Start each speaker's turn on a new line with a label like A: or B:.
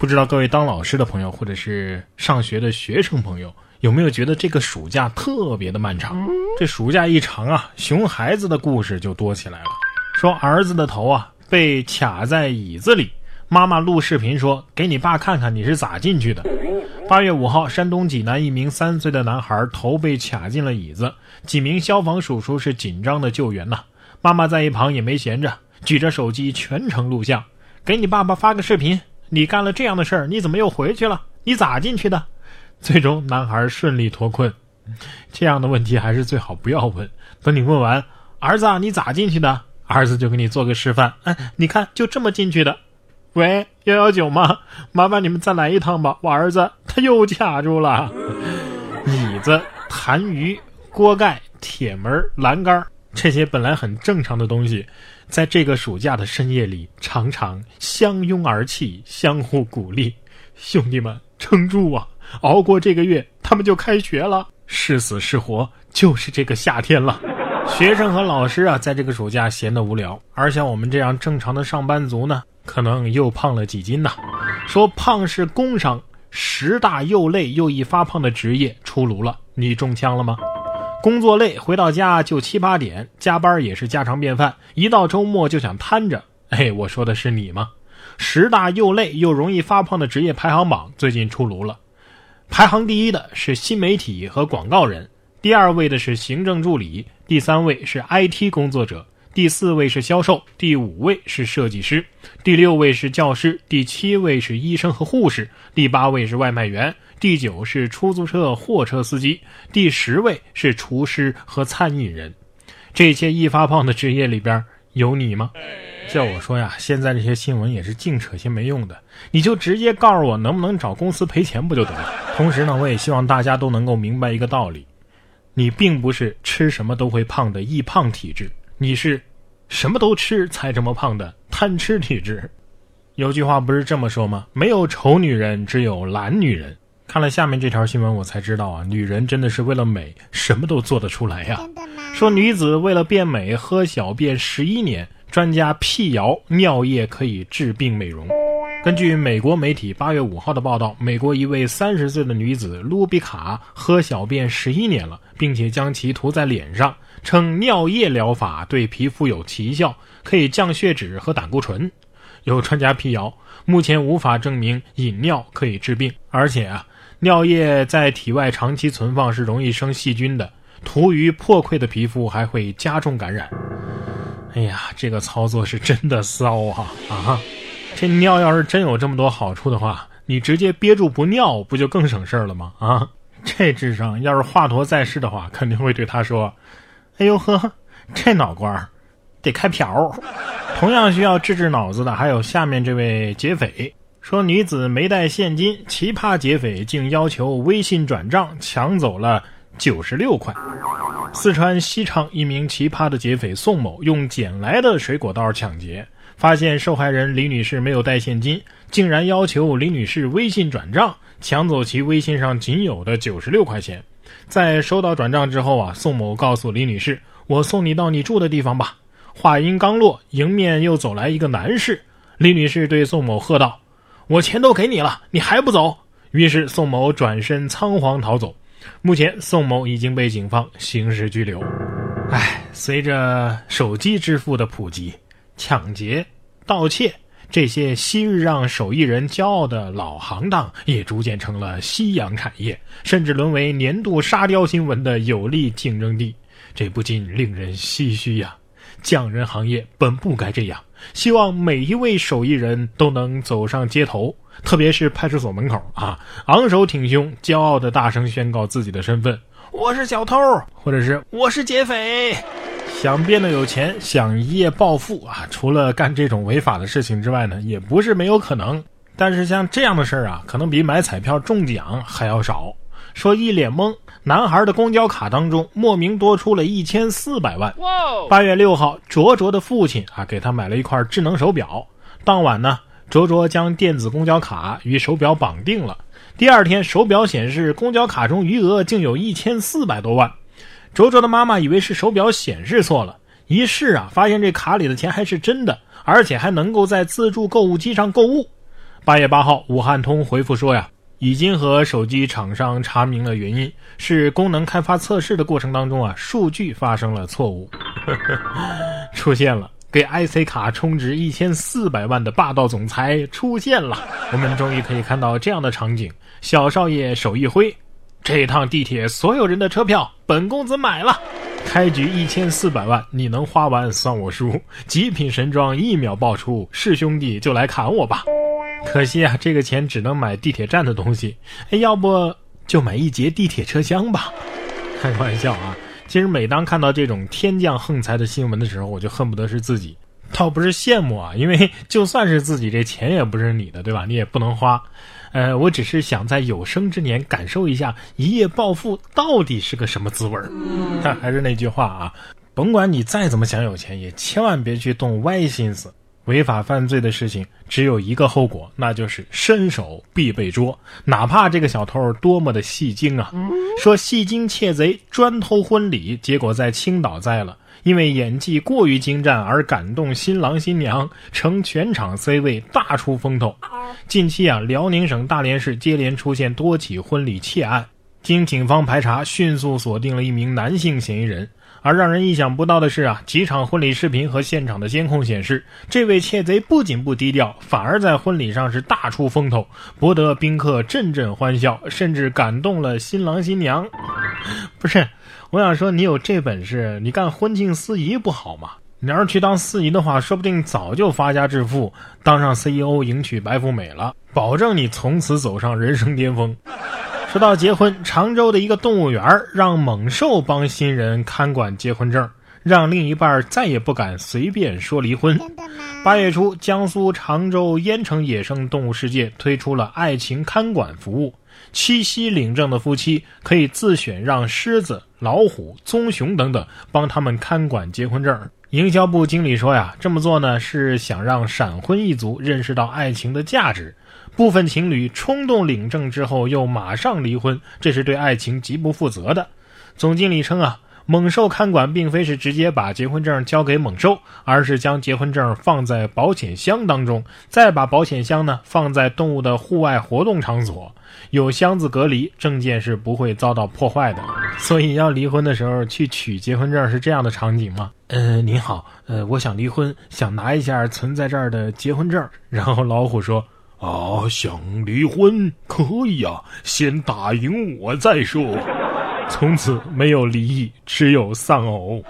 A: 不知道各位当老师的朋友，或者是上学的学生朋友，有没有觉得这个暑假特别的漫长？这暑假一长啊，熊孩子的故事就多起来了。说儿子的头啊被卡在椅子里，妈妈录视频说：“给你爸看看你是咋进去的。”八月五号，山东济南一名三岁的男孩头被卡进了椅子，几名消防叔叔是紧张的救援呐。妈妈在一旁也没闲着，举着手机全程录像，给你爸爸发个视频。你干了这样的事儿，你怎么又回去了？你咋进去的？最终，男孩顺利脱困。这样的问题还是最好不要问。等你问完，儿子，你咋进去的？儿子就给你做个示范。哎，你看，就这么进去的。喂，幺幺九吗？麻烦你们再来一趟吧。我儿子他又卡住了。椅子、痰盂、锅盖、铁门、栏杆。这些本来很正常的东西，在这个暑假的深夜里，常常相拥而泣，相互鼓励。兄弟们，撑住啊！熬过这个月，他们就开学了。是死是活，就是这个夏天了。学生和老师啊，在这个暑假闲得无聊，而像我们这样正常的上班族呢，可能又胖了几斤呐。说胖是工伤，十大又累又易发胖的职业出炉了，你中枪了吗？工作累，回到家就七八点，加班也是家常便饭。一到周末就想瘫着。哎，我说的是你吗？十大又累又容易发胖的职业排行榜最近出炉了，排行第一的是新媒体和广告人，第二位的是行政助理，第三位是 IT 工作者。第四位是销售，第五位是设计师，第六位是教师，第七位是医生和护士，第八位是外卖员，第九是出租车、货车司机，第十位是厨师和餐饮人。这些易发胖的职业里边有你吗？叫我说呀，现在这些新闻也是净扯些没用的，你就直接告诉我能不能找公司赔钱不就得了？同时呢，我也希望大家都能够明白一个道理：你并不是吃什么都会胖的易胖体质。你是什么都吃才这么胖的贪吃体质？有句话不是这么说吗？没有丑女人，只有懒女人。看了下面这条新闻，我才知道啊，女人真的是为了美什么都做得出来呀。说女子为了变美喝小便十一年，专家辟谣尿液可以治病美容。根据美国媒体八月五号的报道，美国一位三十岁的女子卢比卡喝小便十一年了，并且将其涂在脸上。称尿液疗法对皮肤有奇效，可以降血脂和胆固醇。有专家辟谣，目前无法证明饮尿可以治病，而且啊，尿液在体外长期存放是容易生细菌的，涂于破溃的皮肤还会加重感染。哎呀，这个操作是真的骚啊啊！这尿要是真有这么多好处的话，你直接憋住不尿，不就更省事儿了吗？啊，这智商要是华佗在世的话，肯定会对他说。哎呦呵，这脑瓜得开瓢。同样需要治治脑子的还有下面这位劫匪，说女子没带现金，奇葩劫匪竟要求微信转账，抢走了九十六块。四川西昌一名奇葩的劫匪宋某用捡来的水果刀抢劫，发现受害人李女士没有带现金，竟然要求李女士微信转账，抢走其微信上仅有的九十六块钱。在收到转账之后啊，宋某告诉李女士：“我送你到你住的地方吧。”话音刚落，迎面又走来一个男士。李女士对宋某喝道：“我钱都给你了，你还不走？”于是宋某转身仓皇逃走。目前，宋某已经被警方刑事拘留。唉，随着手机支付的普及，抢劫、盗窃。这些昔日让手艺人骄傲的老行当，也逐渐成了夕阳产业，甚至沦为年度沙雕新闻的有力竞争地。这不禁令人唏嘘呀！匠人行业本不该这样。希望每一位手艺人都能走上街头，特别是派出所门口啊，昂首挺胸，骄傲的大声宣告自己的身份：我是小偷，或者是我是劫匪。想变得有钱，想一夜暴富啊！除了干这种违法的事情之外呢，也不是没有可能。但是像这样的事儿啊，可能比买彩票中奖还要少。说一脸懵，男孩的公交卡当中莫名多出了一千四百万。八月六号，卓卓的父亲啊给他买了一块智能手表。当晚呢，卓卓将电子公交卡与手表绑定了。第二天，手表显示公交卡中余额竟有一千四百多万。卓卓的妈妈以为是手表显示错了，一试啊，发现这卡里的钱还是真的，而且还能够在自助购物机上购物。八月八号，武汉通回复说呀，已经和手机厂商查明了原因，是功能开发测试的过程当中啊，数据发生了错误，出现了。给 IC 卡充值一千四百万的霸道总裁出现了，我们终于可以看到这样的场景：小少爷手一挥，这趟地铁所有人的车票，本公子买了。开局一千四百万，你能花完算我输。极品神装一秒爆出，是兄弟就来砍我吧。可惜啊，这个钱只能买地铁站的东西。哎，要不就买一节地铁车厢吧？开玩笑啊。其实每当看到这种天降横财的新闻的时候，我就恨不得是自己，倒不是羡慕啊，因为 就算是自己，这钱也不是你的，对吧？你也不能花。呃，我只是想在有生之年感受一下一夜暴富到底是个什么滋味儿。但 还是那句话啊，甭管你再怎么想有钱，也千万别去动歪心思。违法犯罪的事情只有一个后果，那就是伸手必被捉。哪怕这个小偷多么的戏精啊，说戏精窃贼专偷婚礼，结果在青岛栽了，因为演技过于精湛而感动新郎新娘，成全场 C 位大出风头。近期啊，辽宁省大连市接连出现多起婚礼窃案，经警方排查，迅速锁定了一名男性嫌疑人。而让人意想不到的是啊，几场婚礼视频和现场的监控显示，这位窃贼不仅不低调，反而在婚礼上是大出风头，博得宾客阵阵欢笑，甚至感动了新郎新娘。不是，我想说，你有这本事，你干婚庆司仪不好吗？你要是去当司仪的话，说不定早就发家致富，当上 CEO，迎娶白富美了，保证你从此走上人生巅峰。说到结婚，常州的一个动物园让猛兽帮新人看管结婚证，让另一半再也不敢随便说离婚。八月初，江苏常州淹城野生动物世界推出了爱情看管服务，七夕领证的夫妻可以自选让狮子、老虎、棕熊等等帮他们看管结婚证。营销部经理说呀，这么做呢是想让闪婚一族认识到爱情的价值。部分情侣冲动领证之后又马上离婚，这是对爱情极不负责的。总经理称啊，猛兽看管并非是直接把结婚证交给猛兽，而是将结婚证放在保险箱当中，再把保险箱呢放在动物的户外活动场所，有箱子隔离，证件是不会遭到破坏的。所以要离婚的时候去取结婚证是这样的场景吗？呃，您好，呃，我想离婚，想拿一下存在这儿的结婚证。然后老虎说。
B: 啊，想离婚可以呀，先打赢我再说。
A: 从此没有离异，只有丧偶。